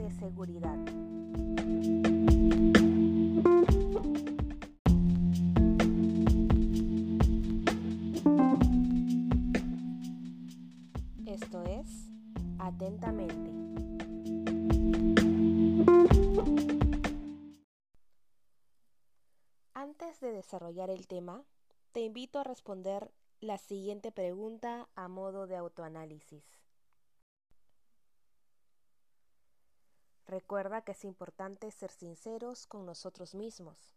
de seguridad. Esto es Atentamente. Antes de desarrollar el tema, te invito a responder la siguiente pregunta a modo de autoanálisis. Recuerda que es importante ser sinceros con nosotros mismos.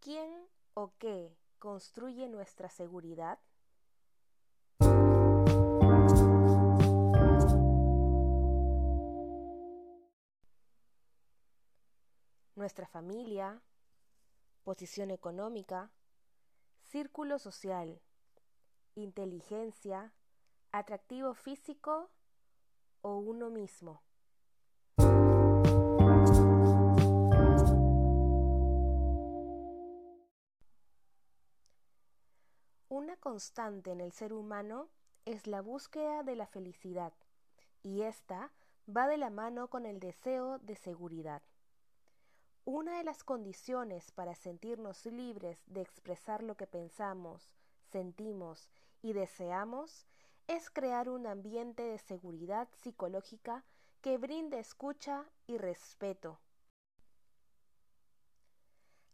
¿Quién o qué construye nuestra seguridad? Nuestra familia, posición económica, círculo social, inteligencia, atractivo físico o uno mismo. Una constante en el ser humano es la búsqueda de la felicidad y esta va de la mano con el deseo de seguridad. Una de las condiciones para sentirnos libres de expresar lo que pensamos, sentimos y deseamos es crear un ambiente de seguridad psicológica que brinde escucha y respeto.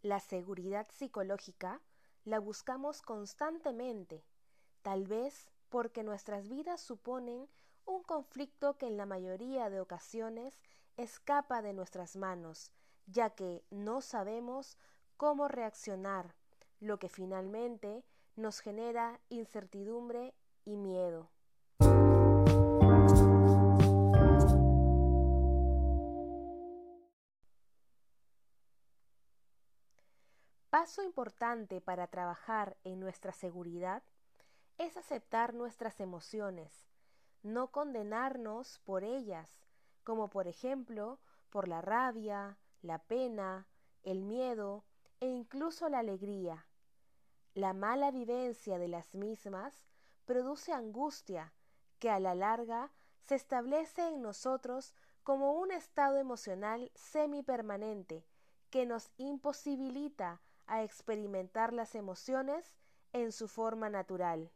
La seguridad psicológica la buscamos constantemente, tal vez porque nuestras vidas suponen un conflicto que en la mayoría de ocasiones escapa de nuestras manos, ya que no sabemos cómo reaccionar, lo que finalmente nos genera incertidumbre y miedo. Paso importante para trabajar en nuestra seguridad es aceptar nuestras emociones, no condenarnos por ellas, como por ejemplo por la rabia, la pena, el miedo e incluso la alegría. La mala vivencia de las mismas produce angustia que a la larga se establece en nosotros como un estado emocional semipermanente que nos imposibilita a experimentar las emociones en su forma natural.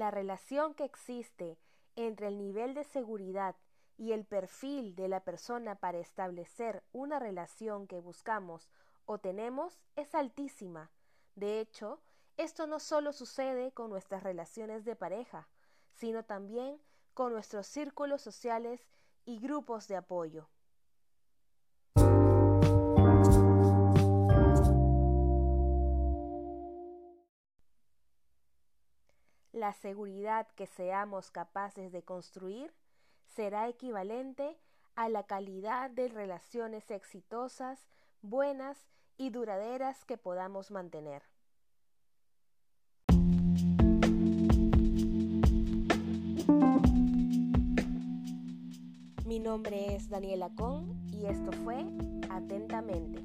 La relación que existe entre el nivel de seguridad y el perfil de la persona para establecer una relación que buscamos o tenemos es altísima. De hecho, esto no solo sucede con nuestras relaciones de pareja, sino también con nuestros círculos sociales y grupos de apoyo. La seguridad que seamos capaces de construir será equivalente a la calidad de relaciones exitosas, buenas y duraderas que podamos mantener. Mi nombre es Daniela Con y esto fue Atentamente.